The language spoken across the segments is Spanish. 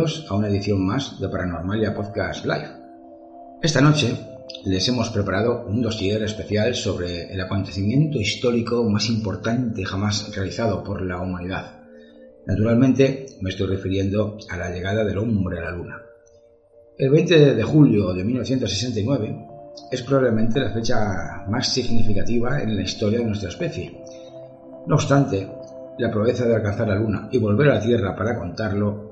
A una edición más de Paranormalia Podcast Live. Esta noche les hemos preparado un dossier especial sobre el acontecimiento histórico más importante jamás realizado por la humanidad. Naturalmente me estoy refiriendo a la llegada del hombre a la Luna. El 20 de julio de 1969 es probablemente la fecha más significativa en la historia de nuestra especie. No obstante, la proeza de alcanzar la Luna y volver a la Tierra para contarlo,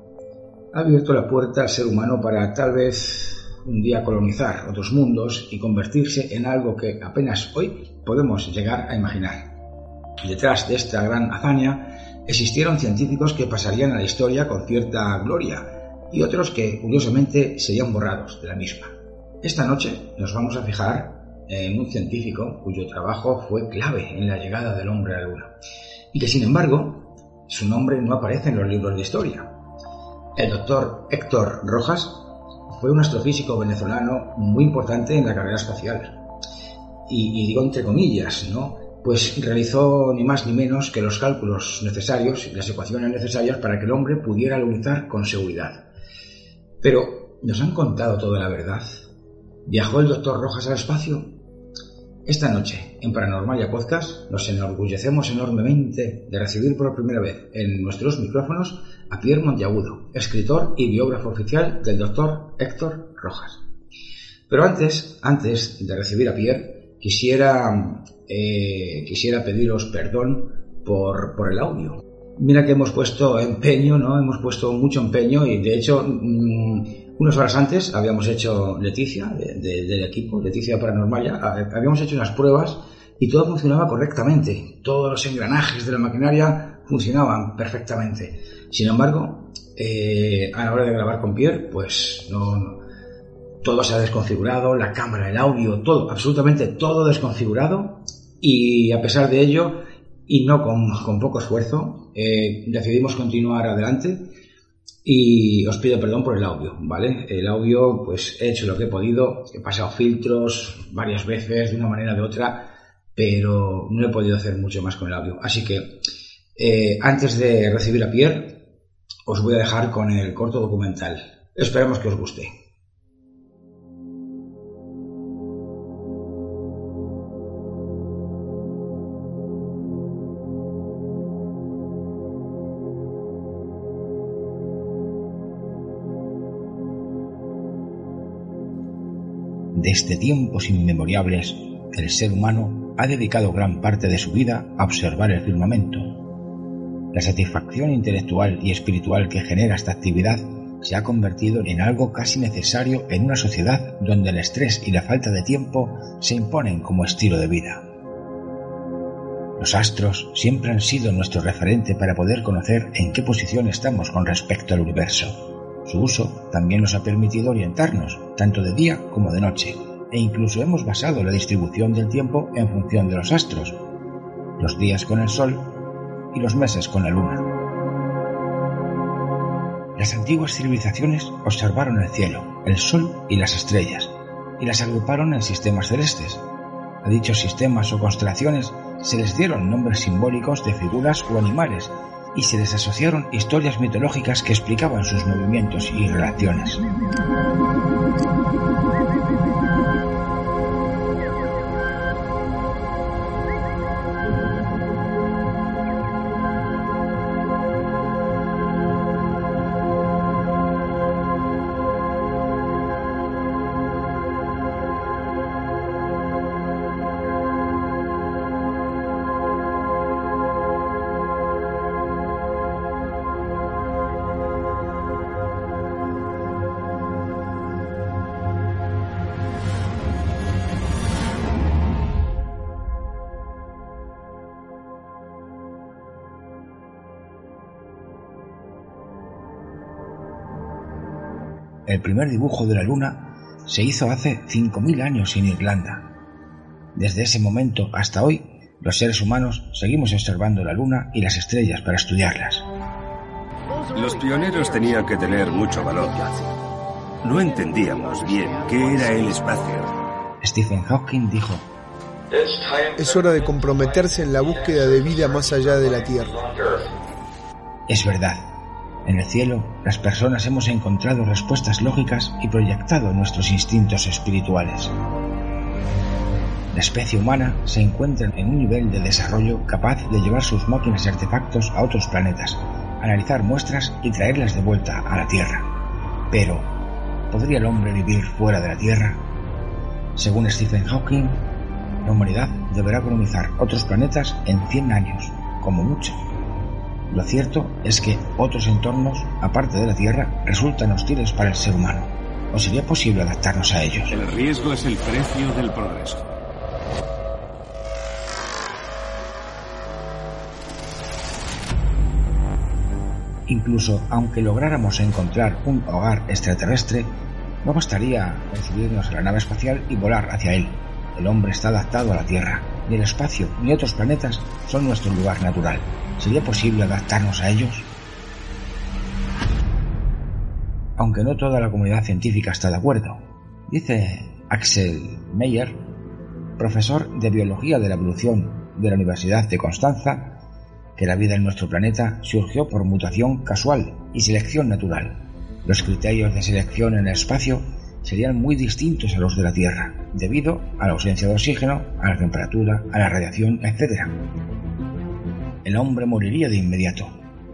ha abierto la puerta al ser humano para tal vez un día colonizar otros mundos y convertirse en algo que apenas hoy podemos llegar a imaginar. Detrás de esta gran hazaña existieron científicos que pasarían a la historia con cierta gloria y otros que curiosamente serían borrados de la misma. Esta noche nos vamos a fijar en un científico cuyo trabajo fue clave en la llegada del hombre a la Luna y que sin embargo su nombre no aparece en los libros de historia. El doctor Héctor Rojas fue un astrofísico venezolano muy importante en la carrera espacial. Y, digo entre comillas, ¿no? Pues realizó ni más ni menos que los cálculos necesarios y las ecuaciones necesarias para que el hombre pudiera lunizar con seguridad. Pero, ¿nos han contado toda la verdad? ¿Viajó el doctor Rojas al espacio? Esta noche, en Paranormalia Podcast, nos enorgullecemos enormemente de recibir por primera vez en nuestros micrófonos a Pierre Monteagudo, escritor y biógrafo oficial del doctor Héctor Rojas. Pero antes, antes de recibir a Pierre, quisiera, eh, quisiera pediros perdón por, por el audio. Mira que hemos puesto empeño, ¿no? Hemos puesto mucho empeño y de hecho mm, unas horas antes habíamos hecho Leticia, del equipo, Leticia Paranormalia, habíamos hecho unas pruebas y todo funcionaba correctamente. Todos los engranajes de la maquinaria funcionaban perfectamente. Sin embargo, eh, a la hora de grabar con Pierre, pues no, todo se ha desconfigurado, la cámara, el audio, todo, absolutamente todo desconfigurado. Y a pesar de ello, y no con, poco esfuerzo, eh, decidimos continuar adelante y os pido perdón por el audio, ¿vale? El audio, pues he hecho lo que he podido, he pasado filtros varias veces de una manera o de otra, pero no he podido hacer mucho más con el audio. Así que eh, antes de recibir a Pierre, os voy a dejar con el corto documental. Esperemos que os guste. Desde tiempos inmemoriales, el ser humano ha dedicado gran parte de su vida a observar el firmamento. La satisfacción intelectual y espiritual que genera esta actividad se ha convertido en algo casi necesario en una sociedad donde el estrés y la falta de tiempo se imponen como estilo de vida. Los astros siempre han sido nuestro referente para poder conocer en qué posición estamos con respecto al universo. Su uso también nos ha permitido orientarnos, tanto de día como de noche, e incluso hemos basado la distribución del tiempo en función de los astros. Los días con el Sol y los meses con la luna. Las antiguas civilizaciones observaron el cielo, el sol y las estrellas, y las agruparon en sistemas celestes. A dichos sistemas o constelaciones se les dieron nombres simbólicos de figuras o animales y se les asociaron historias mitológicas que explicaban sus movimientos y relaciones. El primer dibujo de la luna se hizo hace 5.000 años en Irlanda. Desde ese momento hasta hoy, los seres humanos seguimos observando la luna y las estrellas para estudiarlas. Los pioneros tenían que tener mucho valor. No entendíamos bien qué era el espacio. Stephen Hawking dijo, Es hora de comprometerse en la búsqueda de vida más allá de la Tierra. es verdad, en el cielo, las personas hemos encontrado respuestas lógicas y proyectado nuestros instintos espirituales. La especie humana se encuentra en un nivel de desarrollo capaz de llevar sus máquinas y artefactos a otros planetas, analizar muestras y traerlas de vuelta a la Tierra. Pero, ¿podría el hombre vivir fuera de la Tierra? Según Stephen Hawking, la humanidad deberá colonizar otros planetas en 100 años, como mucho. Lo cierto es que otros entornos, aparte de la Tierra, resultan hostiles para el ser humano. ¿O sería posible adaptarnos a ellos? El riesgo es el precio del progreso. Incluso aunque lográramos encontrar un hogar extraterrestre, no bastaría con subirnos a la nave espacial y volar hacia él. El hombre está adaptado a la Tierra. Ni el espacio ni otros planetas son nuestro lugar natural. ¿Sería posible adaptarnos a ellos? Aunque no toda la comunidad científica está de acuerdo. Dice Axel Meyer, profesor de Biología de la Evolución de la Universidad de Constanza, que la vida en nuestro planeta surgió por mutación casual y selección natural. Los criterios de selección en el espacio serían muy distintos a los de la Tierra, debido a la ausencia de oxígeno, a la temperatura, a la radiación, etc. El hombre moriría de inmediato.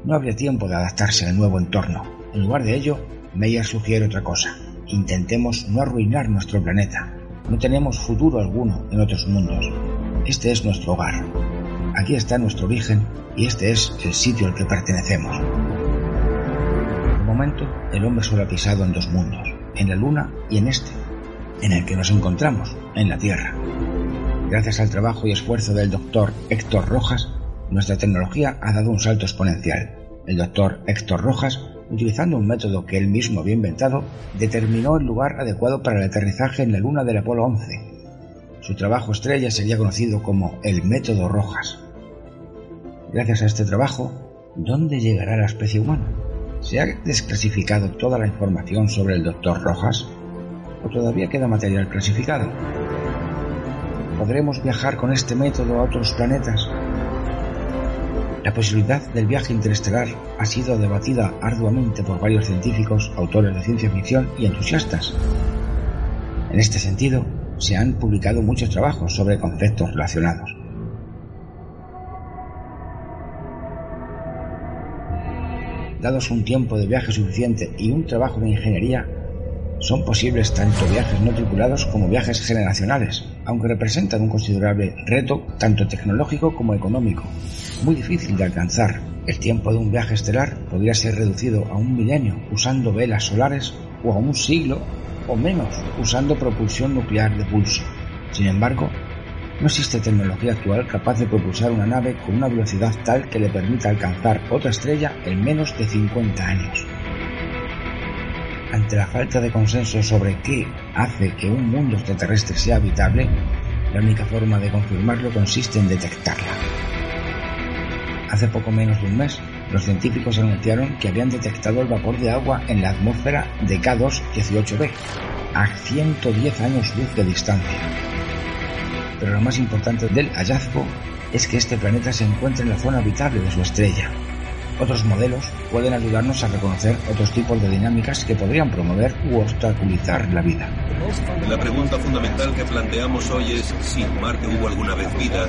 No habría tiempo de adaptarse al nuevo entorno. En lugar de ello, Meyer sugiere otra cosa. Intentemos no arruinar nuestro planeta. No tenemos futuro alguno en otros mundos. Este es nuestro hogar. Aquí está nuestro origen y este es el sitio al que pertenecemos. De momento, el hombre solo ha pisado en dos mundos, en la Luna y en este, en el que nos encontramos, en la Tierra. Gracias al trabajo y esfuerzo del doctor Héctor Rojas, nuestra tecnología ha dado un salto exponencial. El doctor Héctor Rojas, utilizando un método que él mismo había inventado, determinó el lugar adecuado para el aterrizaje en la Luna del Apolo 11. Su trabajo estrella sería conocido como el método Rojas. Gracias a este trabajo, ¿dónde llegará la especie humana? ¿Se ha desclasificado toda la información sobre el doctor Rojas? ¿O todavía queda material clasificado? ¿Podremos viajar con este método a otros planetas? La posibilidad del viaje interestelar ha sido debatida arduamente por varios científicos, autores de ciencia ficción y entusiastas. En este sentido, se han publicado muchos trabajos sobre conceptos relacionados. Dados un tiempo de viaje suficiente y un trabajo de ingeniería, son posibles tanto viajes no tripulados como viajes generacionales, aunque representan un considerable reto tanto tecnológico como económico, muy difícil de alcanzar. El tiempo de un viaje estelar podría ser reducido a un milenio usando velas solares o a un siglo o menos usando propulsión nuclear de pulso. Sin embargo, no existe tecnología actual capaz de propulsar una nave con una velocidad tal que le permita alcanzar otra estrella en menos de 50 años. Ante la falta de consenso sobre qué hace que un mundo extraterrestre sea habitable, la única forma de confirmarlo consiste en detectarla. Hace poco menos de un mes, los científicos anunciaron que habían detectado el vapor de agua en la atmósfera de K2 18b, a 110 años luz de distancia. Pero lo más importante del hallazgo es que este planeta se encuentra en la zona habitable de su estrella. Otros modelos pueden ayudarnos a reconocer otros tipos de dinámicas que podrían promover u obstaculizar la vida. La pregunta fundamental que planteamos hoy es si Marte hubo alguna vez vida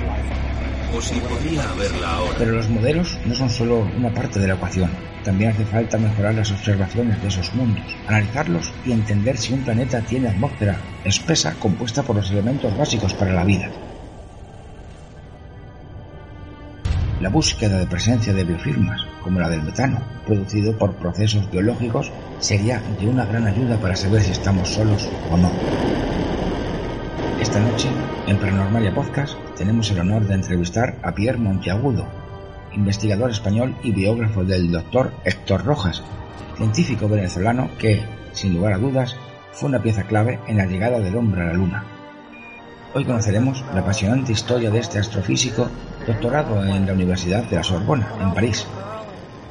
Pero los modelos no son solo una parte de la ecuación. También hace falta mejorar las observaciones de esos mundos, analizarlos y entender si un planeta tiene atmósfera espesa compuesta por los elementos básicos para la vida. La búsqueda de presencia de biofirmas, como la del metano, producido por procesos biológicos, sería de una gran ayuda para saber si estamos solos o no. Esta noche, en Paranormalia Podcast, tenemos el honor de entrevistar a Pierre Monteagudo, investigador español y biógrafo del doctor Héctor Rojas, científico venezolano que, sin lugar a dudas, fue una pieza clave en la llegada del hombre a la Luna. Hoy conoceremos la apasionante historia de este astrofísico doctorado en la Universidad de la Sorbona, en París.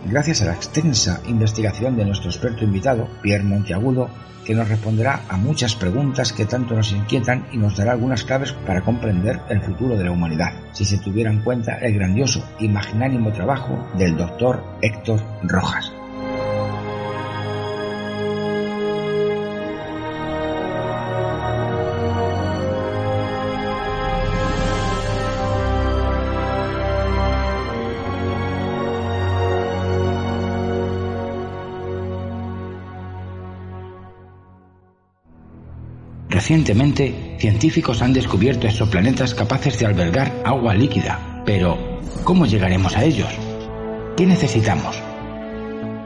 Gracias a la extensa investigación de nuestro experto invitado, Pierre Monteagudo, que nos responderá a muchas preguntas que tanto nos inquietan y nos dará algunas claves para comprender el futuro de la humanidad, si se tuviera en cuenta el grandioso y magnánimo trabajo del doctor Héctor Rojas. Recientemente, científicos han descubierto exoplanetas capaces de albergar agua líquida, pero ¿cómo llegaremos a ellos? ¿Qué necesitamos?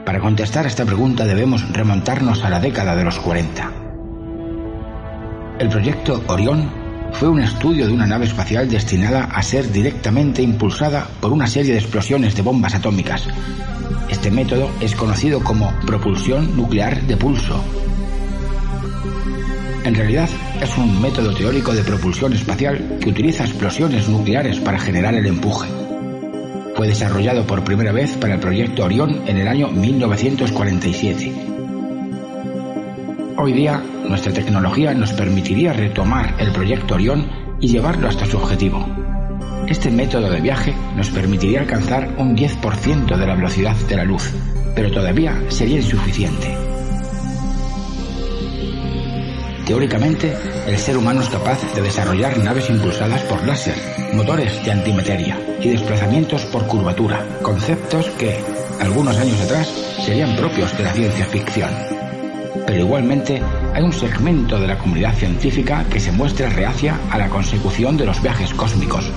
Para contestar a esta pregunta debemos remontarnos a la década de los 40. El proyecto Orión fue un estudio de una nave espacial destinada a ser directamente impulsada por una serie de explosiones de bombas atómicas. Este método es conocido como propulsión nuclear de pulso en realidad es un método teórico de propulsión espacial que utiliza explosiones nucleares para generar el empuje. Fue desarrollado por primera vez para el proyecto Orión en el año 1947. Hoy día, nuestra tecnología nos permitiría retomar el proyecto Orión y llevarlo hasta su objetivo. Este método de viaje nos permitiría alcanzar un 10% de la velocidad de la luz, pero todavía sería insuficiente. Teóricamente, el ser humano es capaz de desarrollar naves impulsadas por láser, motores de antimateria y desplazamientos por curvatura, conceptos que, algunos años atrás, serían propios de la ciencia ficción. Pero igualmente, hay un segmento de la comunidad científica que se muestra reacia a la consecución de los viajes cósmicos.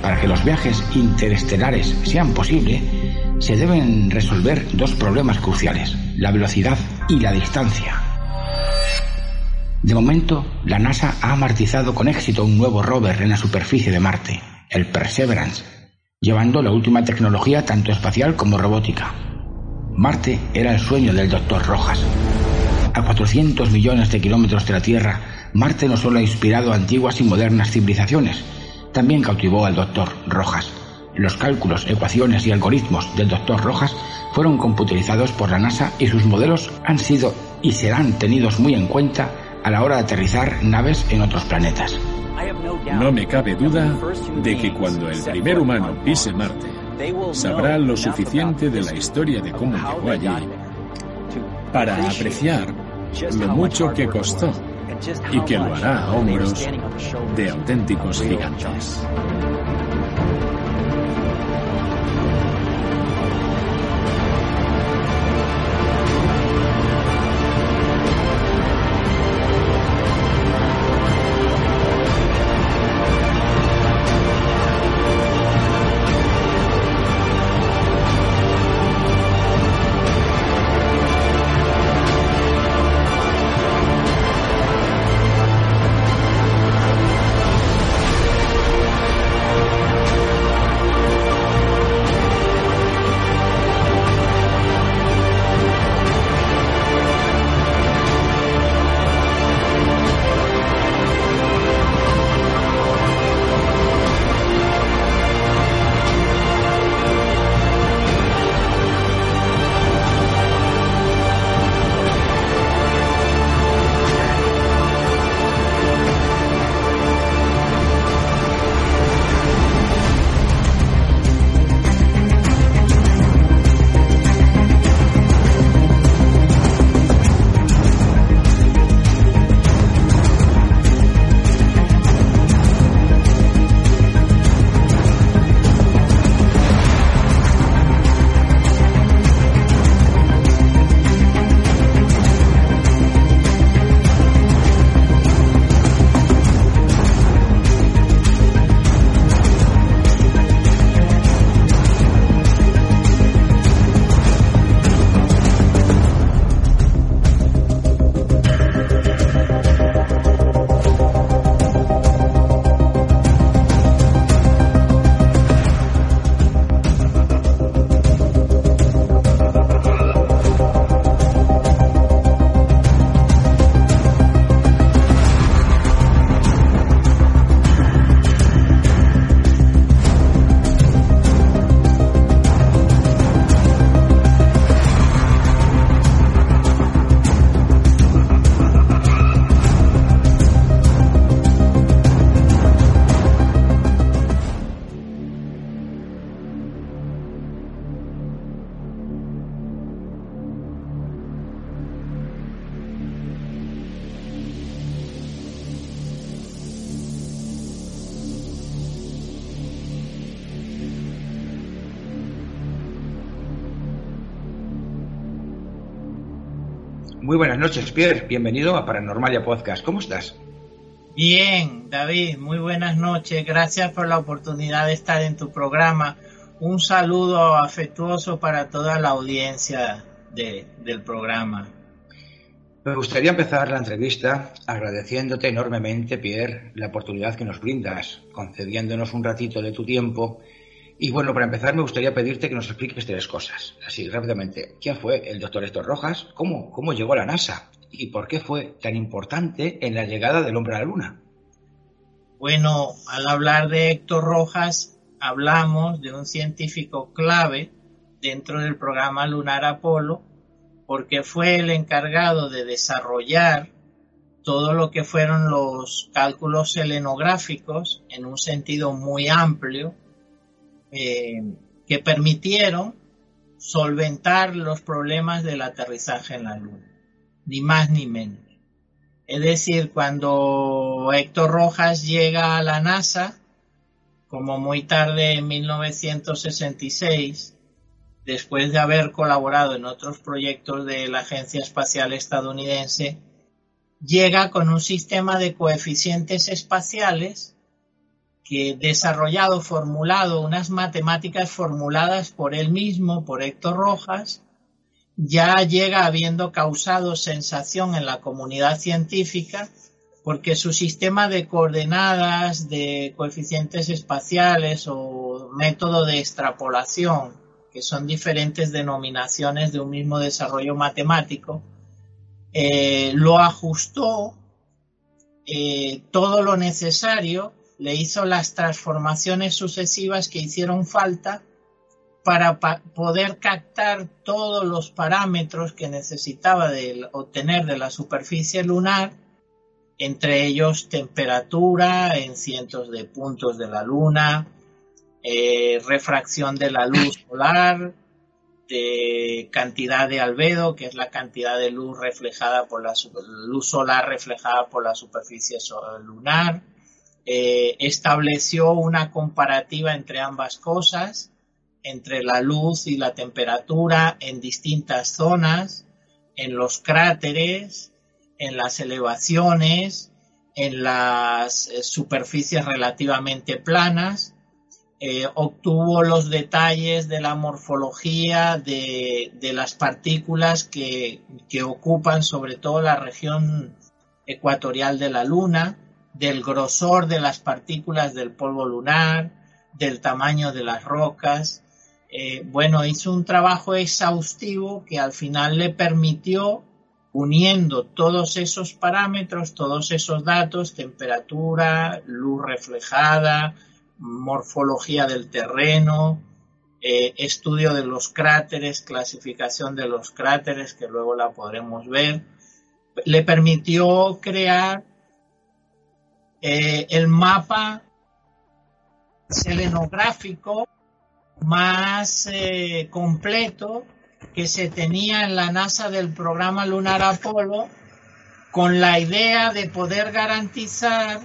Para que los viajes interestelares sean posibles, se deben resolver dos problemas cruciales, la velocidad y la distancia. De momento, la NASA ha amortizado con éxito un nuevo rover en la superficie de Marte, el Perseverance, llevando la última tecnología tanto espacial como robótica. Marte era el sueño del Dr. Rojas. A 400 millones de kilómetros de la Tierra, Marte no solo ha inspirado antiguas y modernas civilizaciones, también cautivó al Dr. Rojas. Los cálculos, ecuaciones y algoritmos del Dr. Rojas fueron computerizados por la NASA y sus modelos han sido y serán tenidos muy en cuenta a la hora de aterrizar naves en otros planetas. No me cabe duda de que cuando el primer humano pise Marte, sabrá lo suficiente de la historia de cómo llegó allí para apreciar lo mucho que costó y que lo hará a hombros de auténticos gigantes. Muy buenas noches, Pierre. Bienvenido a Paranormalia Podcast. ¿Cómo estás? Bien, David. Muy buenas noches. Gracias por la oportunidad de estar en tu programa. Un saludo afectuoso para toda la audiencia del programa. Me gustaría empezar la entrevista agradeciéndote enormemente, Pierre, la oportunidad que nos brindas, concediéndonos un ratito de tu tiempo y bueno, para empezar me gustaría pedirte que nos expliques tres cosas, así rápidamente. ¿Quién fue el doctor Héctor Rojas? ¿Cómo, ¿Cómo llegó a la NASA? ¿Y por qué fue tan importante en la llegada del hombre a la Luna? Bueno, al hablar de Héctor Rojas, hablamos de un científico clave dentro del programa Lunar Apolo, porque fue el encargado de desarrollar todo lo que fueron los cálculos selenográficos en un sentido muy amplio eh, que permitieron solventar los problemas del aterrizaje en la Luna, ni más ni menos. Es decir, cuando Héctor Rojas llega a la NASA, como muy tarde en 1966, después de haber colaborado en otros proyectos de la Agencia Espacial Estadounidense, llega con un sistema de coeficientes espaciales que desarrollado, formulado, unas matemáticas formuladas por él mismo, por Héctor Rojas, ya llega habiendo causado sensación en la comunidad científica porque su sistema de coordenadas, de coeficientes espaciales o método de extrapolación, que son diferentes denominaciones de un mismo desarrollo matemático, eh, lo ajustó eh, todo lo necesario le hizo las transformaciones sucesivas que hicieron falta para poder captar todos los parámetros que necesitaba de obtener de la superficie lunar, entre ellos temperatura en cientos de puntos de la luna, eh, refracción de la luz solar, de cantidad de albedo, que es la cantidad de luz reflejada por la luz solar reflejada por la superficie lunar, eh, estableció una comparativa entre ambas cosas, entre la luz y la temperatura en distintas zonas, en los cráteres, en las elevaciones, en las eh, superficies relativamente planas, eh, obtuvo los detalles de la morfología de, las partículas que, que, ocupan sobre todo la región ecuatorial de la Luna, del grosor de las partículas del polvo lunar, del tamaño de las rocas. Eh, bueno, hizo un trabajo exhaustivo que al final le permitió, uniendo todos esos parámetros, todos esos datos, temperatura, luz reflejada, morfología del terreno, eh, estudio de los cráteres, clasificación de los cráteres, que luego la podremos ver, le permitió crear eh, el mapa selenográfico más eh, completo que se tenía en la NASA del programa lunar Apolo con la idea de poder garantizar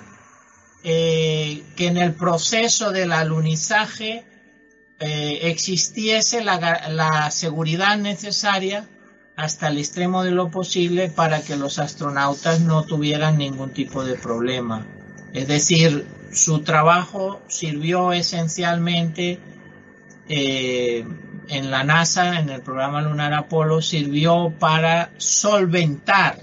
eh, que en el proceso del alunizaje existiese la seguridad necesaria hasta el extremo de lo posible para que los astronautas no tuvieran ningún tipo de problema. Es decir, su trabajo sirvió esencialmente eh, en la NASA, en el programa lunar Apolo, sirvió para solventar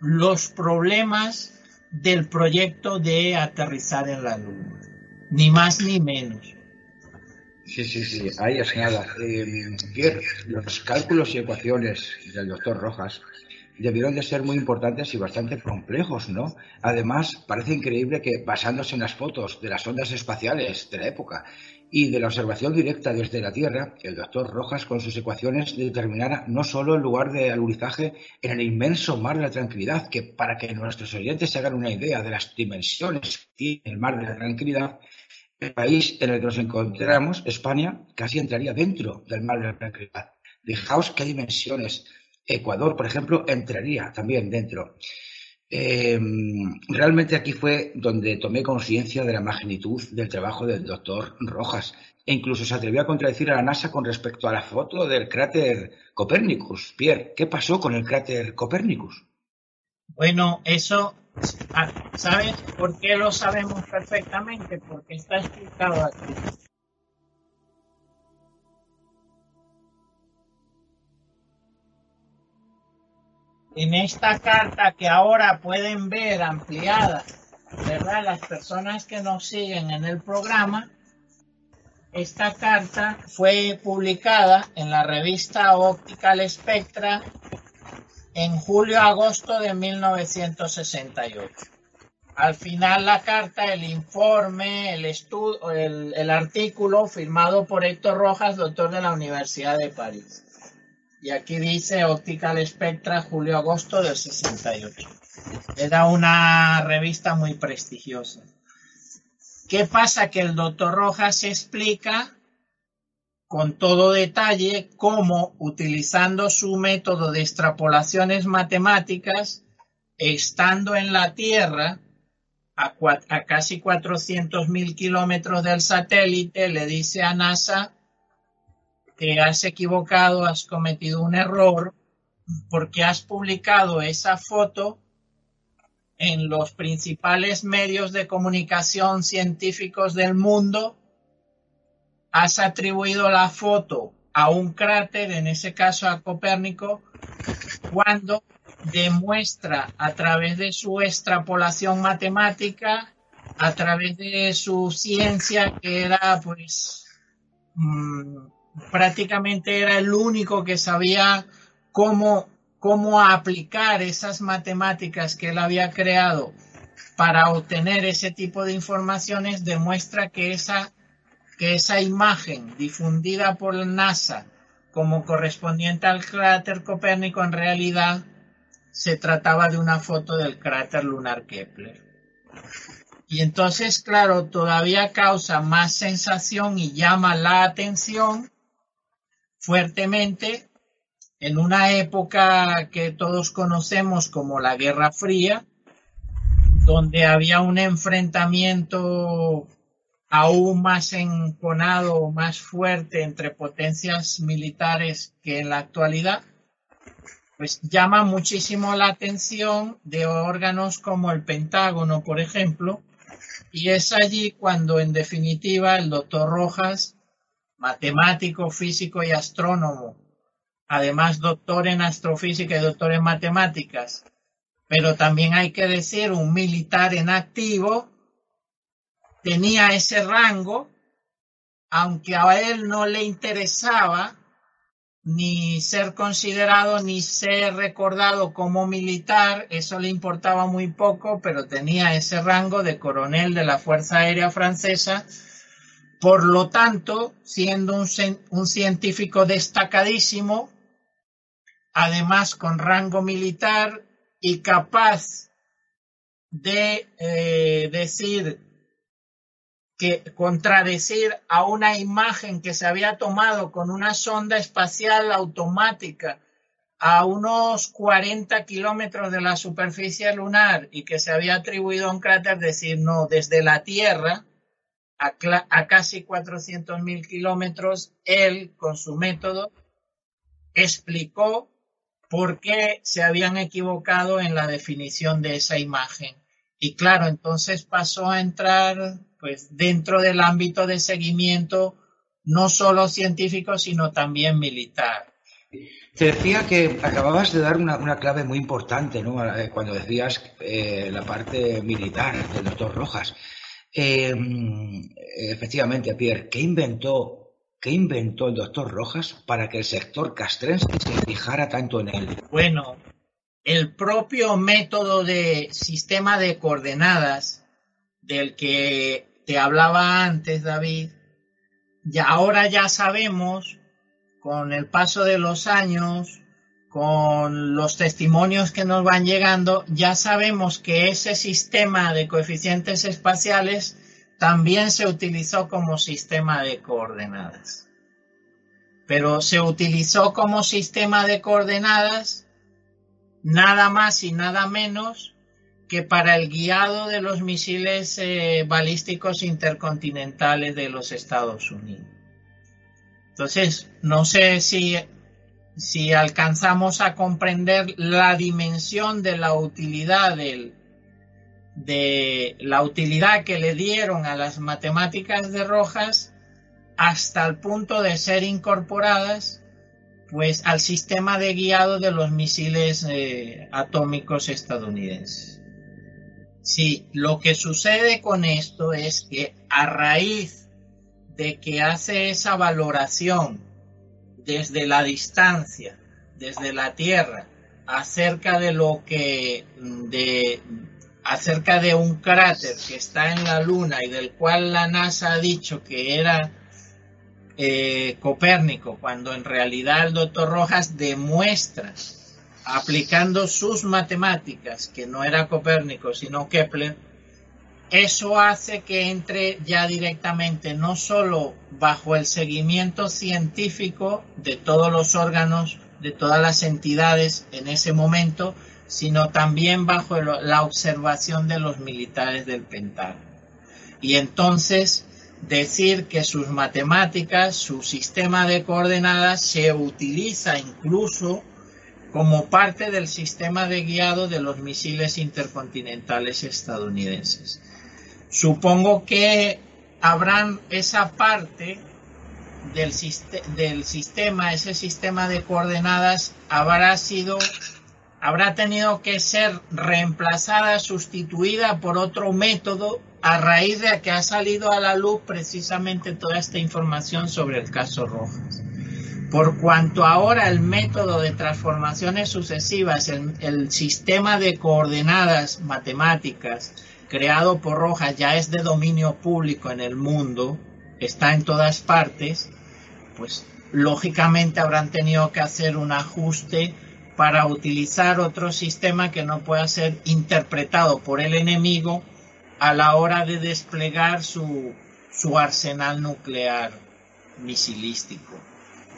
los problemas del proyecto de aterrizar en la Luna. Ni más ni menos. Sí, sí, sí, ahí es nada. Eh, los cálculos y ecuaciones del doctor Rojas debieron de ser muy importantes y bastante complejos, ¿no? Además, parece increíble que basándose en las fotos de las ondas espaciales de la época y de la observación directa desde la Tierra, el doctor Rojas con sus ecuaciones determinara no solo el lugar de alunizaje en el inmenso mar de la tranquilidad, que para que nuestros oyentes se hagan una idea de las dimensiones que tiene el mar de la tranquilidad, el país en el que nos encontramos, España, casi entraría dentro del mar de la tranquilidad. Fijaos qué dimensiones Ecuador, por ejemplo, entraría también dentro. Em, realmente aquí fue donde tomé conciencia de la magnitud del trabajo del doctor Rojas e incluso se atrevió a contradecir a la NASA con respecto a la foto del cráter Copérnicus. Pierre, ¿qué pasó con el cráter Copérnicus? Bueno, eso, ah, ¿sabes por qué lo sabemos perfectamente? Porque está explicado aquí. En esta carta que ahora pueden ver ampliada, ¿verdad? Las personas que nos siguen en el programa, esta carta fue publicada en la revista Optical Spectra en julio-agosto de 1968. Al final la carta, el informe, el, estudio, el, el artículo firmado por Héctor Rojas, doctor de la Universidad de París. Y aquí dice Optical Spectra, julio-agosto del 68. Era una revista muy prestigiosa. ¿Qué pasa? Que el doctor Rojas explica con todo detalle cómo, utilizando su método de extrapolaciones matemáticas, estando en la Tierra, a, a casi 400.000 kilómetros del satélite, le dice a NASA que has equivocado, has cometido un error, porque has publicado esa foto en los principales medios de comunicación científicos del mundo, has atribuido la foto a un cráter, en ese caso a Copérnico, cuando demuestra a través de su extrapolación matemática, a través de su ciencia, que era pues mmm, prácticamente era el único que sabía cómo cómo aplicar esas matemáticas que él había creado para obtener ese tipo de informaciones demuestra que esa, que esa imagen difundida por NASA como correspondiente al cráter Copérnico en realidad se trataba de una foto del cráter lunar Kepler. Y entonces, claro, todavía causa más sensación y llama la atención fuertemente en una época que todos conocemos como la Guerra Fría, donde había un enfrentamiento aún más enconado, más fuerte entre potencias militares que en la actualidad, pues llama muchísimo la atención de órganos como el Pentágono, por ejemplo, y es allí cuando en definitiva el doctor Rojas, matemático, físico y astrónomo, además doctor en astrofísica y doctor en matemáticas, pero también hay que decir un militar en activo, tenía ese rango, aunque a él no le interesaba ni ser considerado ni ser recordado como militar, eso le importaba muy poco, pero tenía ese rango de coronel de la Fuerza Aérea Francesa, por lo tanto, siendo un, un científico destacadísimo, además con rango militar y capaz de eh, decir que contradecir a una imagen que se había tomado con una sonda espacial automática a unos 40 kilómetros de la superficie lunar y que se había atribuido a un cráter, decir no, desde la Tierra a, a casi 400 mil kilómetros, él con su método explicó por qué se habían equivocado en la definición de esa imagen. Y claro, entonces pasó a entrar pues dentro del ámbito de seguimiento no solo científico, sino también militar. Te decía que acababas de dar una, una clave muy importante, ¿no? Cuando decías eh, la parte militar del doctor Rojas. Eh, efectivamente, Pierre, ¿qué inventó ¿Qué inventó el doctor Rojas para que el sector castrense se fijara tanto en él? Bueno, el propio método de sistema de coordenadas del que te hablaba antes, David, ya ahora ya sabemos, con el paso de los años, con los testimonios que nos van llegando, ya sabemos que ese sistema de coeficientes espaciales también se utilizó como sistema de coordenadas. Pero se utilizó como sistema de coordenadas nada más y nada menos que para el guiado de los misiles eh, balísticos intercontinentales de los Estados Unidos. Entonces, no sé si, si alcanzamos a comprender la dimensión de la utilidad de la utilidad que le dieron a las matemáticas de Rojas hasta el punto de ser incorporadas pues al sistema de guiado de los misiles eh, atómicos estadounidenses. Sí, lo que sucede con esto es que a raíz de que hace esa valoración desde la distancia, desde la Tierra, acerca de lo que de acerca de un cráter que está en la Luna y del cual la NASA ha dicho que era eh, Copérnico, cuando en realidad el doctor Rojas demuestra, aplicando sus matemáticas, que no era Copérnico, sino Kepler, eso hace que entre ya directamente no solo bajo el seguimiento científico de todos los órganos, de todas las entidades en ese momento, sino también bajo la observación de los militares del Pentágono. Y entonces decir que sus matemáticas, su sistema de coordenadas se utiliza incluso como parte del sistema de guiado de los misiles intercontinentales estadounidenses. Supongo que habrán esa parte del, sistema, ese sistema de coordenadas habrá sido habrá tenido que ser reemplazada, sustituida por otro método a raíz de que ha salido a la luz precisamente toda esta información sobre el caso Rojas. Por cuanto ahora el método de transformaciones sucesivas, el, sistema de coordenadas matemáticas creado por Rojas ya es de dominio público en el mundo, está en todas partes, pues lógicamente habrán tenido que hacer un ajuste para utilizar otro sistema que no pueda ser interpretado por el enemigo a la hora de desplegar su, su arsenal nuclear misilístico.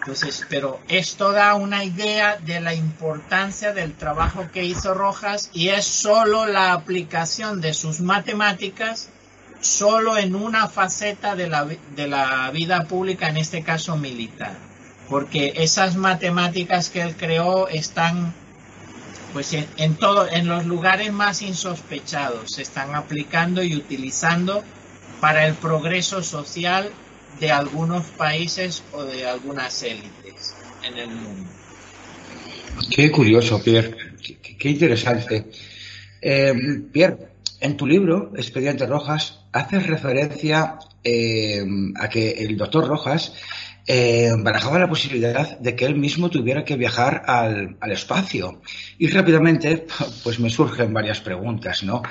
Entonces, pero esto da una idea de la importancia del trabajo que hizo Rojas y es solo la aplicación de sus matemáticas solo en una faceta de la, de la vida pública, en este caso militar. Porque esas matemáticas que él creó están pues en, todo, en los lugares más insospechados se están aplicando y utilizando para el progreso social de algunos países o de algunas élites en el mundo. Qué curioso, Pierre, qué, interesante. Eh, Pierre, en tu libro, Expedientes Rojas, haces referencia eh, a que el doctor Rojas eh, barajaba la posibilidad de que él mismo tuviera que viajar al, espacio. Y rápidamente, pues me surgen varias preguntas, ¿no?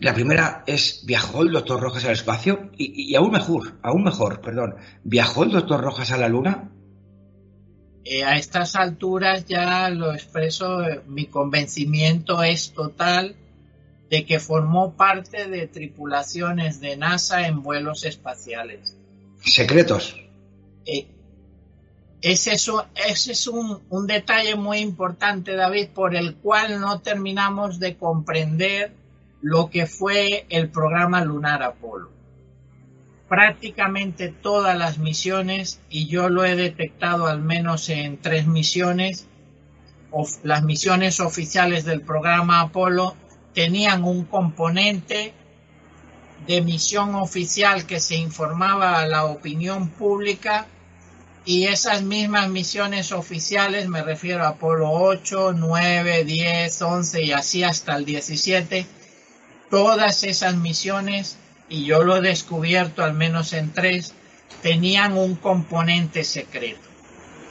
La primera es, ¿viajó el doctor Rojas al espacio? Y, aún mejor, aún mejor, perdón, ¿viajó el doctor Rojas a la Luna? Eh, a estas alturas ya lo expreso, eh, mi convencimiento es total de que formó parte de tripulaciones de NASA en vuelos espaciales. ¿Secretos? Ese es, un, un, detalle muy importante, David, por el cual no terminamos de comprender lo que fue el programa Lunar Apolo. Prácticamente todas las misiones, y yo lo he detectado al menos en tres misiones, las misiones oficiales del programa Apolo tenían un componente de misión oficial que se informaba a la opinión pública y esas mismas misiones oficiales, me refiero a Apolo 8, 9, 10, 11 y así hasta el 17, todas esas misiones, y yo lo he descubierto al menos en tres, tenían un componente secreto.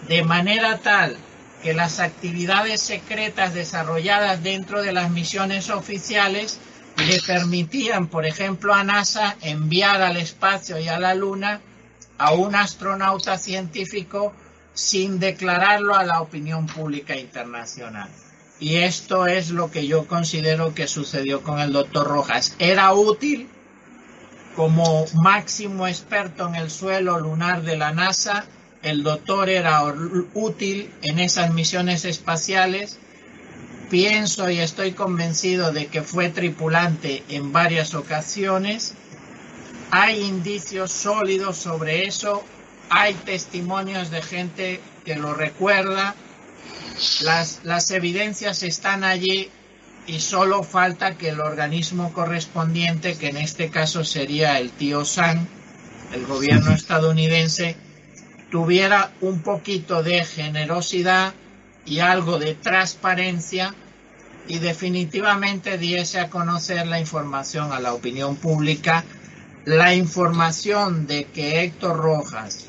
De manera tal que las actividades secretas desarrolladas dentro de las misiones oficiales le permitían, por ejemplo, a NASA enviar al espacio y a la Luna a un astronauta científico sin declararlo a la opinión pública internacional. Y esto es lo que yo considero que sucedió con el doctor Rojas. Era útil como máximo experto en el suelo lunar de la NASA. El doctor era útil en esas misiones espaciales pienso y estoy convencido de que fue tripulante en varias ocasiones. Hay indicios sólidos sobre eso, hay testimonios de gente que lo recuerda, las, las evidencias están allí y solo falta que el organismo correspondiente, que en este caso sería el tío San, el gobierno estadounidense, tuviera un poquito de generosidad y algo de transparencia y definitivamente diese a conocer la información a la opinión pública, la información de que Héctor Rojas,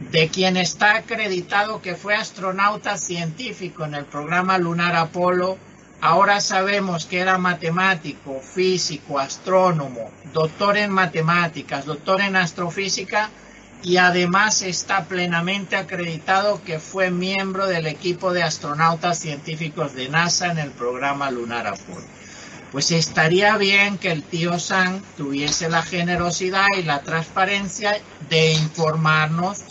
de quien está acreditado que fue astronauta científico en el programa lunar Apolo, ahora sabemos que era matemático, físico, astrónomo, doctor en matemáticas, doctor en astrofísica, y además está plenamente acreditado que fue miembro del equipo de astronautas científicos de NASA en el programa lunar Apolo. Pues estaría bien que el tío Sam tuviese la generosidad y la transparencia de informarnos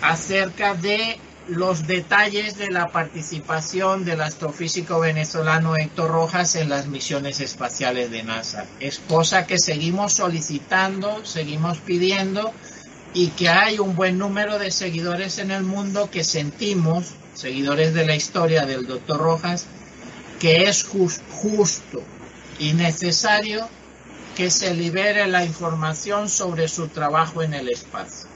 acerca de los detalles de la participación del astrofísico venezolano Héctor Rojas en las misiones espaciales de NASA. Es cosa que seguimos solicitando, seguimos pidiendo y que hay un buen número de seguidores en el mundo que sentimos, seguidores de la historia del doctor Rojas, que es justo y necesario que se libere la información sobre su trabajo en el espacio.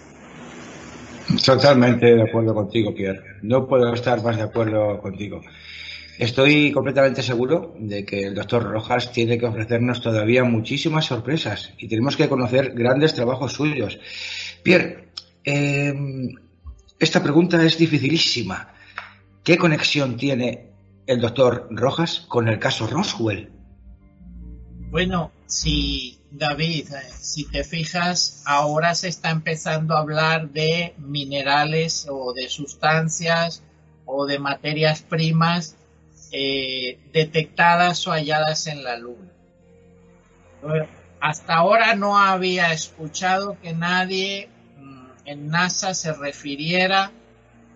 Totalmente de acuerdo contigo, Pierre. No puedo estar más de acuerdo contigo. Estoy completamente seguro de que el doctor Rojas tiene que ofrecernos todavía muchísimas sorpresas y tenemos que conocer grandes trabajos suyos. Pierre, eh, esta pregunta es dificilísima. ¿Qué conexión tiene el doctor Rojas con el caso Roswell? Bueno, si David, eh, si te fijas, ahora se está empezando a hablar de minerales o de sustancias o de materias primas eh, detectadas o halladas en la Luna. Hasta ahora no había escuchado que nadie mm, en NASA se refiriera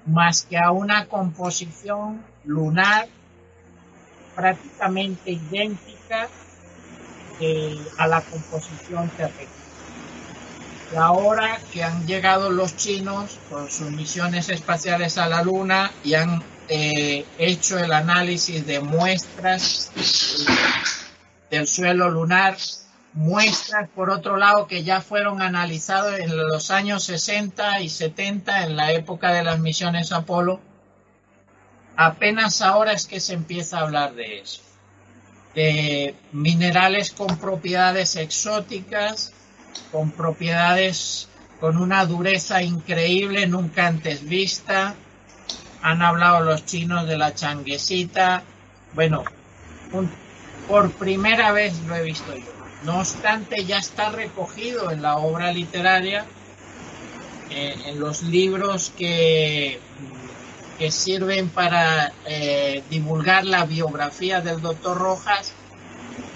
más que a una composición lunar prácticamente idéntica eh, a la composición terrestre. Y ahora que han llegado los chinos con sus misiones espaciales a la Luna y han eh, hecho el análisis de muestras del suelo lunar, muestras por otro lado que ya fueron analizados en los años 60 y 70 en la época de las misiones Apolo, apenas ahora es que se empieza a hablar de eso, de minerales con propiedades exóticas, con propiedades con una dureza increíble, nunca antes vista, han hablado los chinos de la changuesita. Bueno, por primera vez lo he visto yo. No obstante, ya está recogido en la obra literaria, eh, en los libros que, que sirven para eh, divulgar la biografía del doctor Rojas,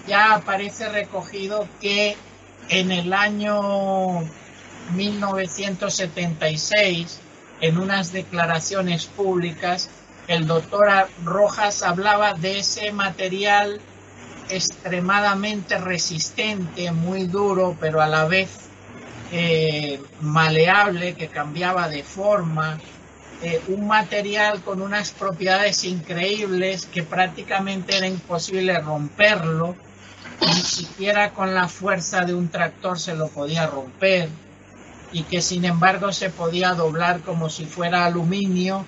ya aparece recogido que en el año 1976 en unas declaraciones públicas, el doctor Rojas hablaba de ese material extremadamente resistente, muy duro, pero a la vez eh, maleable, que cambiaba de forma, eh, un material con unas propiedades increíbles que prácticamente era imposible romperlo, ni siquiera con la fuerza de un tractor se lo podía romper y que sin embargo se podía doblar como si fuera aluminio,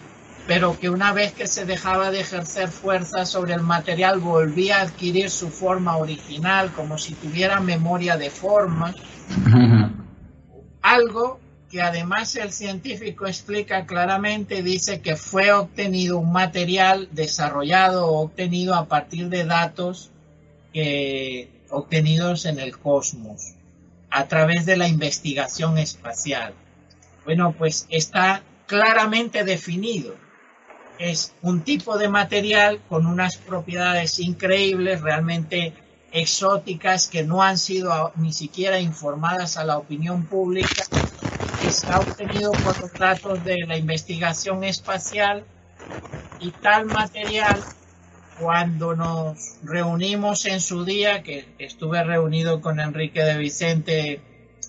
pero que una vez que se dejaba de ejercer fuerza sobre el material volvía a adquirir su forma original, como si tuviera memoria de forma. Algo que además el científico explica claramente, dice que fue obtenido un material desarrollado o obtenido a partir de datos obtenidos en el cosmos a través de la investigación espacial. Bueno, pues está claramente definido. Es un tipo de material con unas propiedades increíbles, realmente exóticas, que no han sido ni siquiera informadas a la opinión pública, ha obtenido por los datos de la investigación espacial y tal material cuando nos reunimos en su día, que estuve reunido con Enrique de Vicente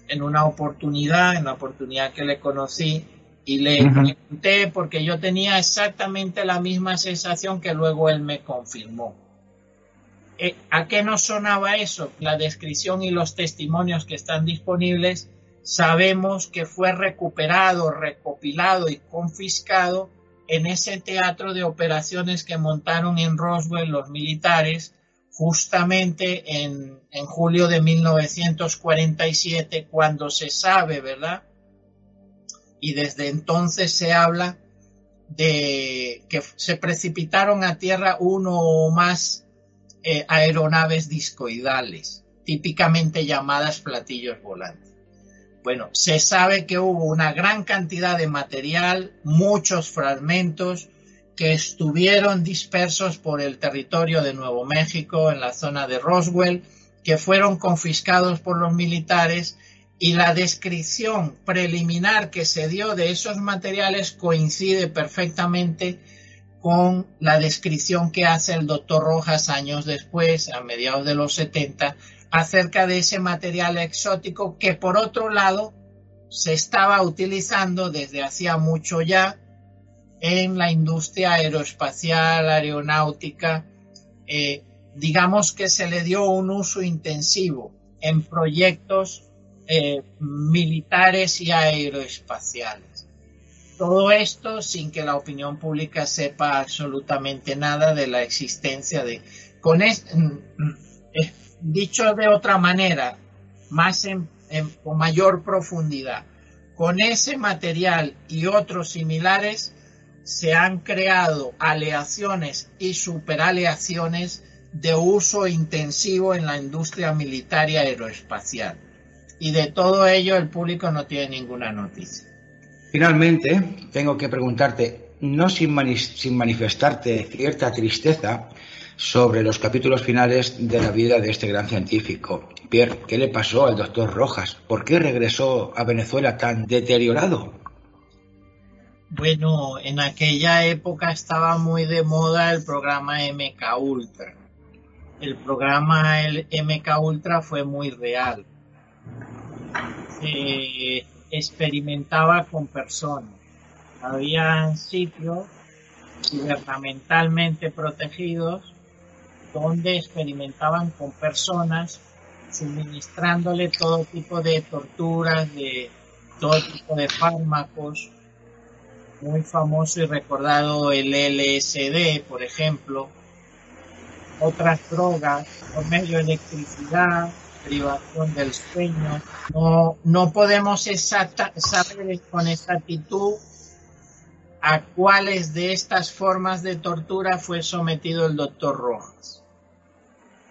en una oportunidad, en la oportunidad que le conocí, y le pregunté porque yo tenía exactamente la misma sensación que luego él me confirmó. Eh, ¿A qué nos sonaba eso? La descripción y los testimonios que están disponibles, sabemos que fue recuperado, recopilado y confiscado en ese teatro de operaciones que montaron en Roswell los militares justamente en, en julio de 1947, cuando se sabe, ¿verdad? Y desde entonces se habla de que se precipitaron a tierra uno o más eh, aeronaves discoidales, típicamente llamadas platillos volantes. Bueno, se sabe que hubo una gran cantidad de material, muchos fragmentos que estuvieron dispersos por el territorio de Nuevo México, en la zona de Roswell, que fueron confiscados por los militares y la descripción preliminar que se dio de esos materiales coincide perfectamente con la descripción que hace el doctor Rojas años después, a mediados de los 70, acerca de ese material exótico que por otro lado se estaba utilizando desde hacía mucho ya en la industria aeroespacial, aeronáutica, eh, digamos que se le dio un uso intensivo en proyectos eh, militares y aeroespaciales. Todo esto sin que la opinión pública sepa absolutamente nada de la existencia de... Con este, dicho de otra manera, más en, con mayor profundidad, con ese material y otros similares se han creado aleaciones y superaleaciones de uso intensivo en la industria militar y aeroespacial. Y de todo ello el público no tiene ninguna noticia. Finalmente, tengo que preguntarte, no sin, sin manifestarte cierta tristeza, sobre los capítulos finales de la vida de este gran científico. Pierre, ¿qué le pasó al doctor Rojas? ¿Por qué regresó a Venezuela tan deteriorado? Bueno, en aquella época estaba muy de moda el programa MK Ultra. El programa el MK Ultra fue muy real. Se experimentaba con personas. Había sitios gubernamentalmente protegidos donde experimentaban con personas suministrándole todo tipo de torturas, de todo tipo de fármacos. Muy famoso y recordado el LSD, por ejemplo. Otras drogas, por medio de electricidad, privación del sueño. No, no podemos saber con exactitud a cuáles de estas formas de tortura fue sometido el doctor Rojas.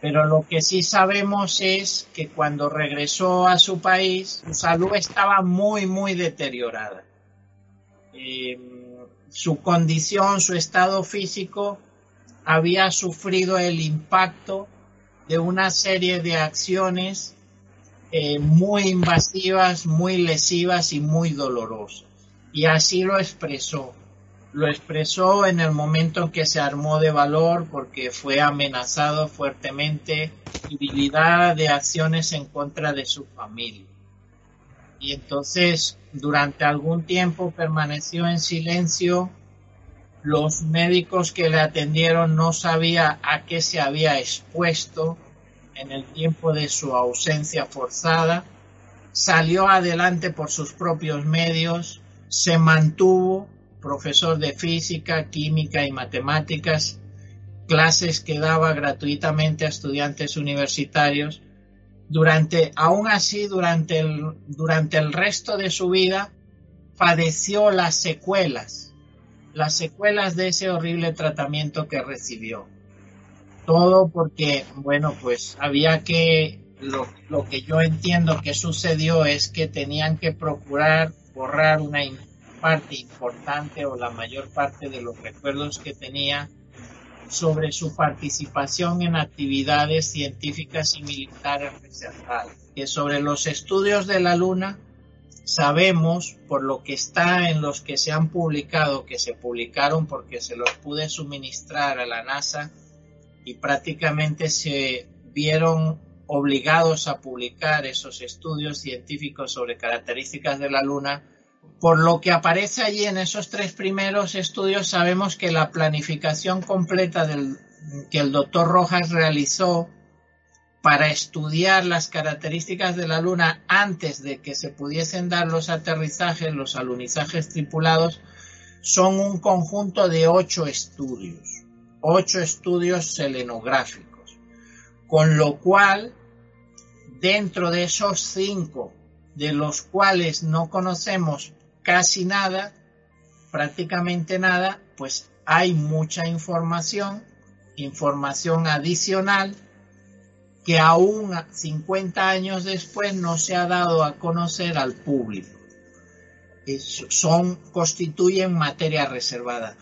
Pero lo que sí sabemos es que cuando regresó a su país, su salud estaba muy, muy deteriorada. Eh, su condición, su estado físico había sufrido el impacto de una serie de acciones eh, muy invasivas, muy lesivas y muy dolorosas. Y así lo expresó lo expresó en el momento en que se armó de valor porque fue amenazado fuertemente debilidad de acciones en contra de su familia. Y entonces durante algún tiempo permaneció en silencio. Los médicos que le atendieron no sabía a qué se había expuesto en el tiempo de su ausencia forzada. Salió adelante por sus propios medios, se mantuvo profesor de física, química y matemáticas, clases que daba gratuitamente a estudiantes universitarios. Durante, aún así, durante el, durante el resto de su vida, padeció las secuelas, las secuelas de ese horrible tratamiento que recibió. Todo porque, bueno, pues había que, lo, lo que yo entiendo que sucedió es que tenían que procurar borrar una parte importante o la mayor parte de los recuerdos que tenía sobre su participación en actividades científicas y militares reservadas. Que sobre los estudios de la Luna sabemos, por lo que está en los que se han publicado, que se publicaron porque se los pude suministrar a la NASA, y prácticamente se vieron obligados a publicar esos estudios científicos sobre características de la Luna. Por lo que aparece allí en esos tres primeros estudios, sabemos que la planificación completa que el doctor Rojas realizó para estudiar las características de la Luna antes de que se pudiesen dar los aterrizajes, los alunizajes tripulados, son un conjunto de ocho estudios, ocho estudios selenográficos, con lo cual, dentro de esos cinco, de los cuales no conocemos casi nada, prácticamente nada, pues hay mucha información, información adicional, que aún 50 años después no se ha dado a conocer al público. son, constituyen materia reservada.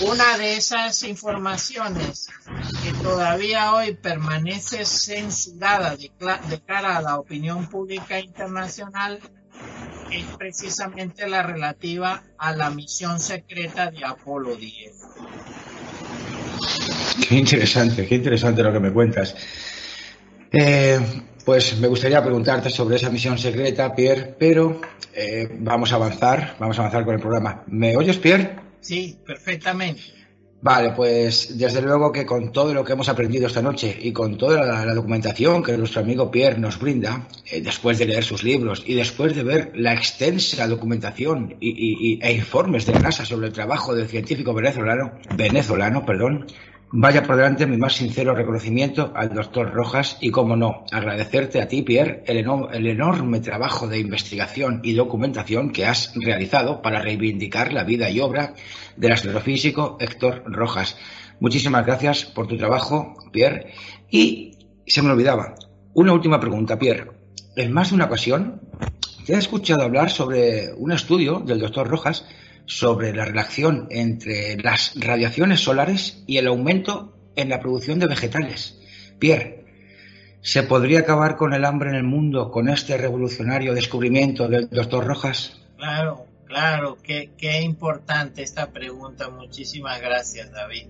Una de esas informaciones que todavía hoy permanece censurada de, cara a la opinión pública internacional es precisamente la relativa a la misión secreta de Apolo 10. Qué interesante, qué interesante lo que me cuentas. Eh, pues me gustaría preguntarte sobre esa misión secreta, Pierre, pero eh, vamos a avanzar, vamos a avanzar con el programa. ¿Me oyes, Pierre? Sí, perfectamente. Vale, pues desde luego que con todo lo que hemos aprendido esta noche y con toda la, documentación que nuestro amigo Pierre nos brinda, eh, después de leer sus libros y después de ver la extensa documentación y, e informes de NASA sobre el trabajo del científico venezolano, venezolano, perdón, Vaya por delante mi más sincero reconocimiento al doctor Rojas y, como no, agradecerte a ti, Pierre, el, enorme trabajo de investigación y documentación que has realizado para reivindicar la vida y obra del astrofísico Héctor Rojas. Muchísimas gracias por tu trabajo, Pierre. Y se me olvidaba, una última pregunta, Pierre. En más de una ocasión te he escuchado hablar sobre un estudio del doctor Rojas sobre la relación entre las radiaciones solares y el aumento en la producción de vegetales. Pierre, ¿se podría acabar con el hambre en el mundo con este revolucionario descubrimiento del doctor Rojas? Claro, claro, qué, qué importante esta pregunta. Muchísimas gracias, David.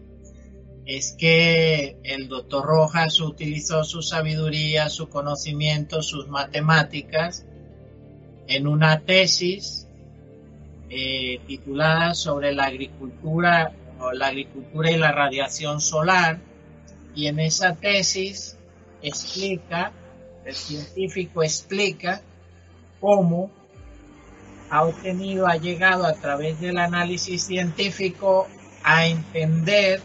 Es que el doctor Rojas utilizó su sabiduría, su conocimiento, sus matemáticas en una tesis eh, titulada sobre la agricultura o la agricultura y la radiación solar. Y en esa tesis explica, el científico explica cómo ha obtenido, ha llegado a través del análisis científico a entender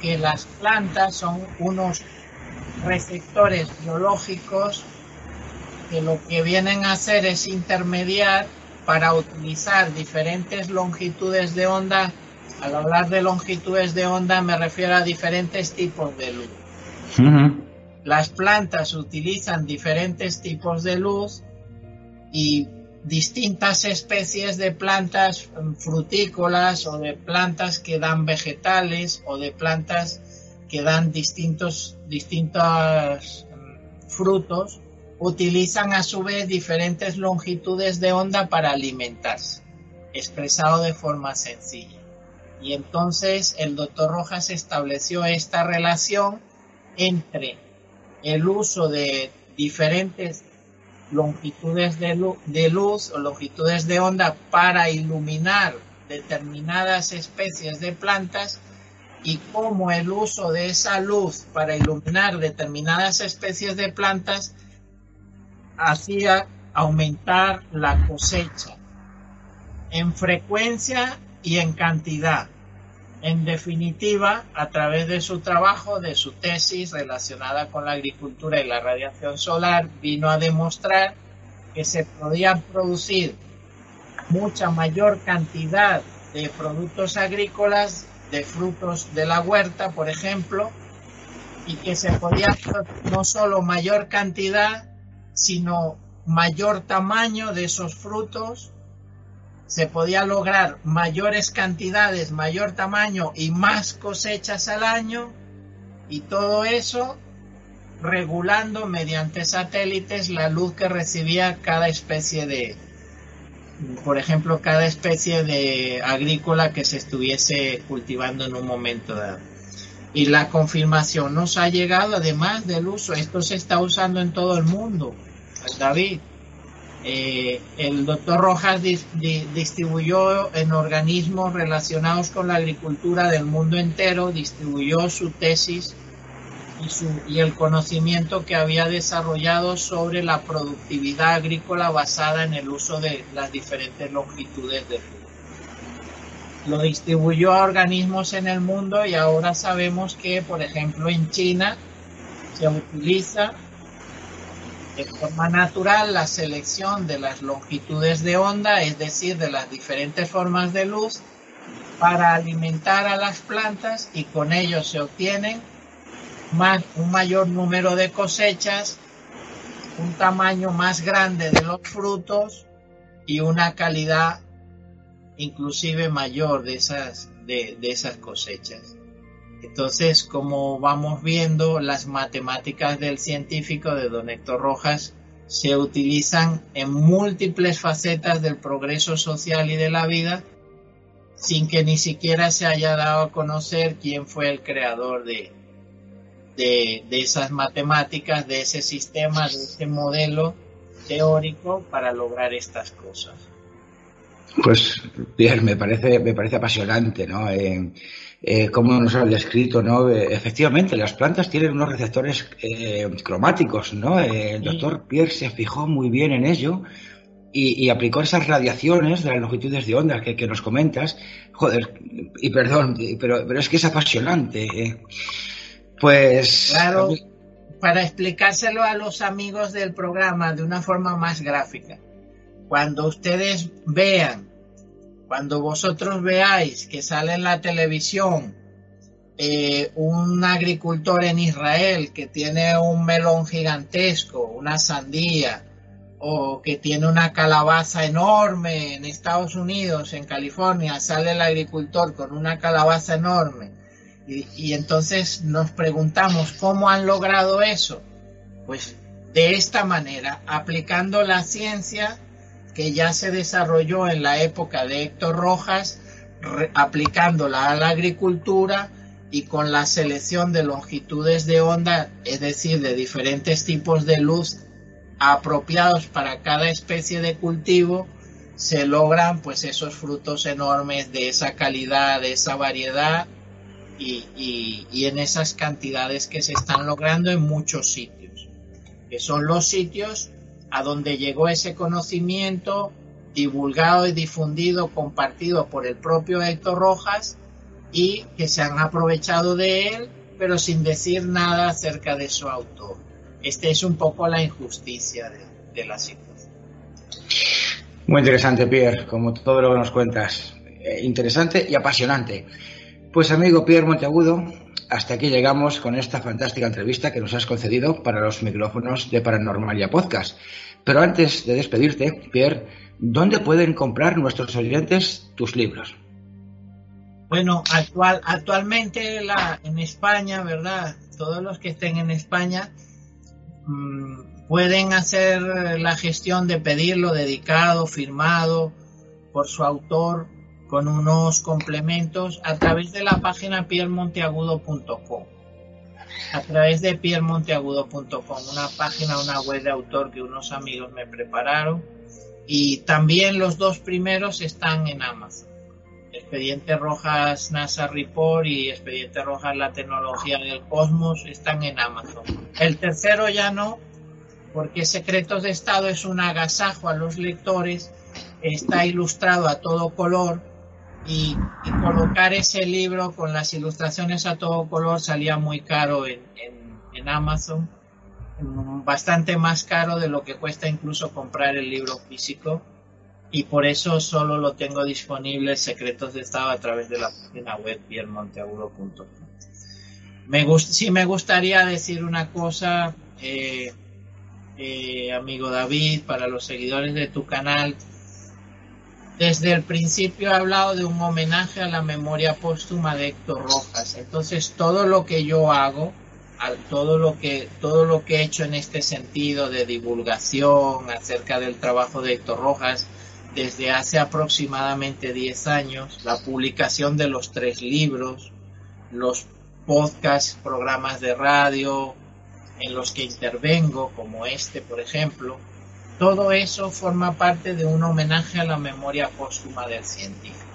que las plantas son unos receptores biológicos que lo que vienen a hacer es intermediar para utilizar diferentes longitudes de onda. Al hablar de longitudes de onda me refiero a diferentes tipos de luz. Las plantas utilizan diferentes tipos de luz y distintas especies de plantas frutícolas o de plantas que dan vegetales o de plantas que dan distintos, distintos mm, frutos utilizan a su vez diferentes longitudes de onda para alimentarse, expresado de forma sencilla. Y entonces el doctor Rojas estableció esta relación entre el uso de diferentes longitudes de, luz, o longitudes de onda para iluminar determinadas especies de plantas y cómo el uso de esa luz para iluminar determinadas especies de plantas hacía aumentar la cosecha en frecuencia y en cantidad. En definitiva, a través de su trabajo, de su tesis relacionada con la agricultura y la radiación solar, vino a demostrar que se podían producir mucha mayor cantidad de productos agrícolas, de frutos de la huerta, por ejemplo, y que se podía no solo mayor cantidad, sino mayor tamaño de esos frutos, se podía lograr mayores cantidades, mayor tamaño y más cosechas al año, y todo eso regulando mediante satélites la luz que recibía cada especie de, por ejemplo, cada especie de agrícola que se estuviese cultivando en un momento dado. Y la confirmación nos ha llegado además del uso. Esto se está usando en todo el mundo, David. Eh, el doctor Rojas distribuyó en organismos relacionados con la agricultura del mundo entero, distribuyó su tesis y, el conocimiento que había desarrollado sobre la productividad agrícola basada en el uso de las diferentes longitudes de. Lo distribuyó a organismos en el mundo y ahora sabemos que, por ejemplo, en China se utiliza de forma natural la selección de las longitudes de onda, es decir, de las diferentes formas de luz, para alimentar a las plantas y con ello se obtienen más, un mayor número de cosechas, un tamaño más grande de los frutos y una calidad inclusive mayor de esas, de esas cosechas. Entonces, como vamos viendo, las matemáticas del científico de don Héctor Rojas se utilizan en múltiples facetas del progreso social y de la vida sin que ni siquiera se haya dado a conocer quién fue el creador de, de, esas matemáticas, de ese sistema, de ese modelo teórico para lograr estas cosas. Pues bien, me parece, me parece apasionante, ¿no? Eh, eh, como nos ha descrito, ¿no? Eh, efectivamente, las plantas tienen unos receptores eh, cromáticos, ¿no? Eh, el doctor Pierre se fijó muy bien en ello y, aplicó esas radiaciones de las longitudes de onda que, nos comentas. Joder, y perdón, pero, pero es que es apasionante. Pues. Claro, para explicárselo a los amigos del programa de una forma más gráfica. Cuando ustedes vean cuando vosotros veáis que sale en la televisión eh, un agricultor en Israel que tiene un melón gigantesco, una sandía, o que tiene una calabaza enorme en Estados Unidos, en California, sale el agricultor con una calabaza enorme. Y, y entonces nos preguntamos cómo han logrado eso. Pues de esta manera, aplicando la ciencia que ya se desarrolló en la época de Héctor Rojas, aplicándola a la agricultura y con la selección de longitudes de onda, es decir, de diferentes tipos de luz apropiados para cada especie de cultivo, se logran pues esos frutos enormes de esa calidad, de esa variedad y, y en esas cantidades que se están logrando en muchos sitios, que son los sitios a donde llegó ese conocimiento divulgado y difundido, compartido por el propio Héctor Rojas y que se han aprovechado de él, pero sin decir nada acerca de su autor. Esta es un poco la injusticia de, la situación. Muy interesante, Pierre, como todo lo que nos cuentas. Eh, interesante y apasionante. Pues amigo Pierre Monteagudo, hasta aquí llegamos con esta fantástica entrevista que nos has concedido para los micrófonos de Paranormalia Podcast. Pero antes de despedirte, Pierre, ¿dónde pueden comprar nuestros oyentes tus libros? Bueno, actual, actualmente en España, ¿verdad? Todos los que estén en España mm, pueden hacer la gestión de pedirlo dedicado, firmado por su autor con unos complementos a través de la página piermonteagudo.com. A través de piermonteagudo.com, una página, una web de autor que unos amigos me prepararon. Y también los dos primeros están en Amazon. Expediente Rojas NASA Report y Expediente Rojas La Tecnología del Cosmos están en Amazon. El tercero ya no, porque Secretos de Estado es un agasajo a los lectores, está ilustrado a todo color y, colocar ese libro con las ilustraciones a todo color salía muy caro en, en, Amazon, bastante más caro de lo que cuesta incluso comprar el libro físico y por eso solo lo tengo disponible Secretos de Estado a través de la página web piermonteagudo.com. Me sí me gustaría decir una cosa, eh, eh, amigo David, para los seguidores de tu canal, desde el principio he hablado de un homenaje a la memoria póstuma de Héctor Rojas. Entonces, todo lo que yo hago, todo lo que todo lo que he hecho en este sentido de divulgación acerca del trabajo de Héctor Rojas desde hace aproximadamente 10 años, la publicación de los tres libros, los podcasts, programas de radio en los que intervengo, como este, por ejemplo. Todo eso forma parte de un homenaje a la memoria póstuma del científico.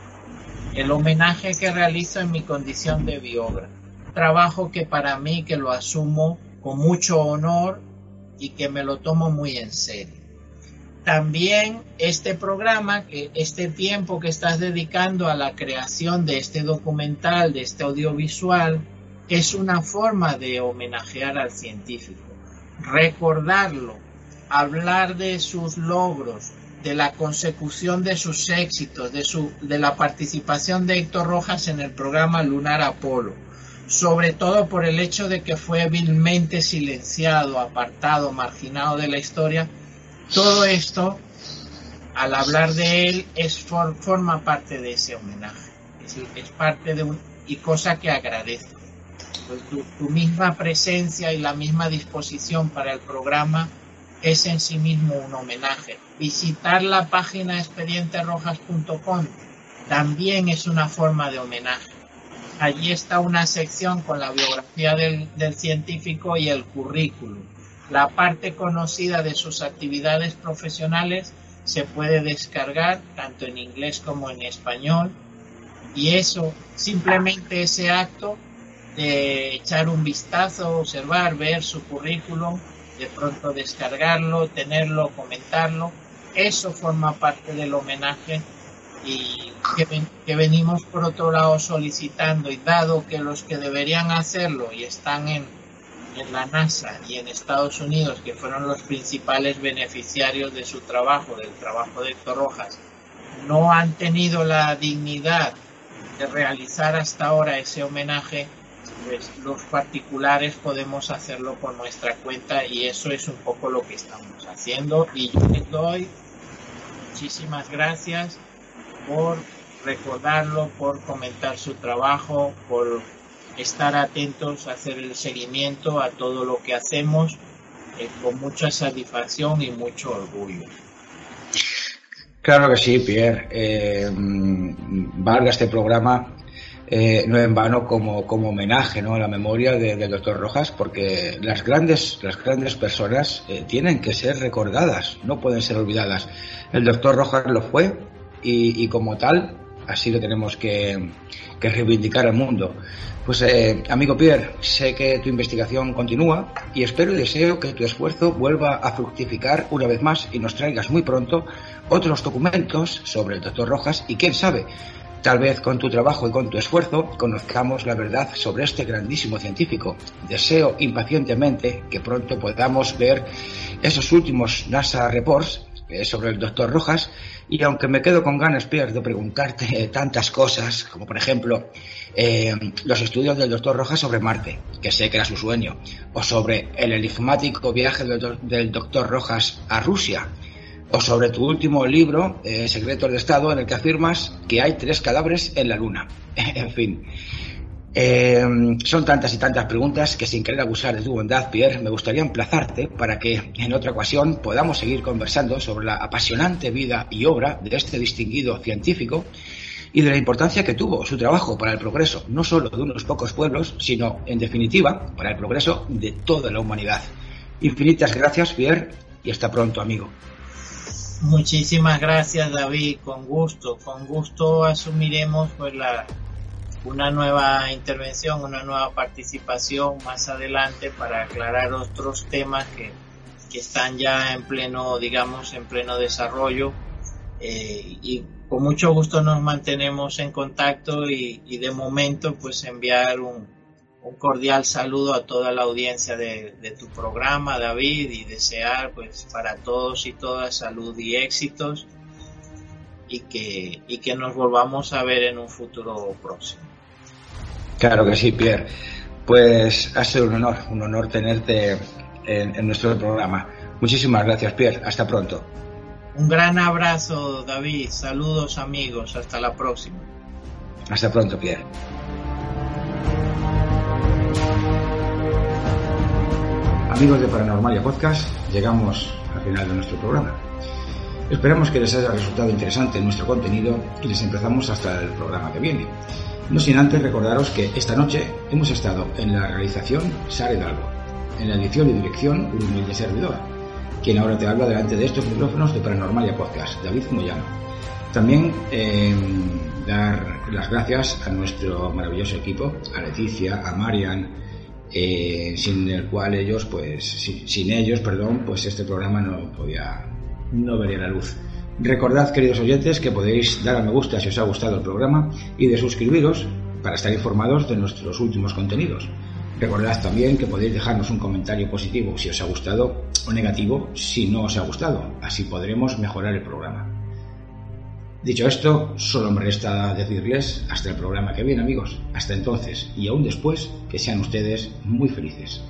El homenaje que realizo en mi condición de biógrafo. Trabajo que para mí, que lo asumo con mucho honor y que me lo tomo muy en serio. También este programa, este tiempo que estás dedicando a la creación de este documental, de este audiovisual, es una forma de homenajear al científico, recordarlo, hablar de sus logros, de la consecución de sus éxitos, de, su, de la participación de Héctor Rojas en el programa Lunar Apolo, sobre todo por el hecho de que fue vilmente silenciado, apartado, marginado de la historia, todo esto, al hablar de él, es forma parte de ese homenaje. Es parte de un, y cosa que agradezco. Pues tu, misma presencia y la misma disposición para el programa es en sí mismo un homenaje. Visitar la página expedienterrojas.com también es una forma de homenaje allí está una sección con la biografía del, científico y el currículum. La parte conocida de sus actividades profesionales se puede descargar tanto en inglés como en español y eso, simplemente ese acto de echar un vistazo, observar, ver su currículum, de pronto descargarlo, tenerlo, comentarlo, eso forma parte del homenaje y que, venimos por otro lado solicitando y dado que los que deberían hacerlo y están en, en la NASA y en Estados Unidos, que fueron los principales beneficiarios de su trabajo, del trabajo de Héctor Rojas, no han tenido la dignidad de realizar hasta ahora ese homenaje, los particulares podemos hacerlo por nuestra cuenta y eso es un poco lo que estamos haciendo y yo les doy muchísimas gracias por recordarlo, por comentar su trabajo, por estar atentos, hacer el seguimiento a todo lo que hacemos eh, con mucha satisfacción y mucho orgullo. Claro que sí, Pierre. Eh, mm, este programa eh, no en vano como, como homenaje ¿no? a la memoria del doctor Rojas, porque las grandes, las grandes personas tienen que ser recordadas, no pueden ser olvidadas. El doctor Rojas lo fue y, como tal, así lo tenemos que, reivindicar al mundo. Pues eh, amigo Pierre, sé que tu investigación continúa y espero y deseo que tu esfuerzo vuelva a fructificar una vez más y nos traigas muy pronto otros documentos sobre el doctor Rojas y quién sabe, tal vez con tu trabajo y con tu esfuerzo conozcamos la verdad sobre este grandísimo científico. Deseo impacientemente que pronto podamos ver esos últimos NASA reports eh, sobre el doctor Rojas y aunque me quedo con ganas, Pierre, de preguntarte tantas cosas, como por ejemplo eh, los estudios del doctor Rojas sobre Marte, que sé que era su sueño, o sobre el enigmático viaje del, doctor Rojas a Rusia, o sobre tu último libro, eh, Secretos de Estado, en el que afirmas que hay tres cadáveres en la Luna. en fin, eh, son tantas y tantas preguntas que sin querer abusar de tu bondad, Pierre, me gustaría emplazarte para que en otra ocasión podamos seguir conversando sobre la apasionante vida y obra de este distinguido científico y de la importancia que tuvo su trabajo para el progreso, no solo de unos pocos pueblos, sino, en definitiva, para el progreso de toda la humanidad. Infinitas gracias, Pierre, y hasta pronto, amigo. Muchísimas gracias, David. Con gusto, con gusto asumiremos pues la, una nueva intervención, una nueva participación más adelante para aclarar otros temas que, que están ya en pleno, digamos, en pleno desarrollo. Eh, y con mucho gusto nos mantenemos en contacto y, y de momento pues enviar un, un, cordial saludo a toda la audiencia de, de, tu programa, David, y desear pues para todos y todas salud y éxitos y que, y que nos volvamos a ver en un futuro próximo. Claro que sí, Pierre. Pues ha sido un honor, un honor tenerte en, nuestro programa. Muchísimas gracias, Pierre. Hasta pronto. Un gran abrazo, David. Saludos, amigos. Hasta la próxima. Hasta pronto, Pierre. Amigos de Paranormalia Podcast, llegamos al final de nuestro programa. Esperamos que les haya resultado interesante nuestro contenido y les empezamos hasta el programa que viene. No sin antes recordaros que esta noche hemos estado en la realización Sara Hidalgo, en la edición y dirección un humilde servidor, quien ahora te habla delante de estos micrófonos de Paranormalia Podcast, David Moyano. También em, dar las gracias a nuestro maravilloso equipo, a Leticia, a Marian, eh, sin el cual ellos, pues, sin, ellos, perdón, pues este programa no podía, no vería la luz. Recordad, queridos oyentes, que podéis dar a me gusta si os ha gustado el programa y de suscribiros para estar informados de nuestros últimos contenidos. Recordad también que podéis dejarnos un comentario positivo si os ha gustado o negativo si no os ha gustado. Así podremos mejorar el programa. Dicho esto, solo me resta decirles hasta el programa que viene amigos. Hasta entonces y aún después, que sean ustedes muy felices.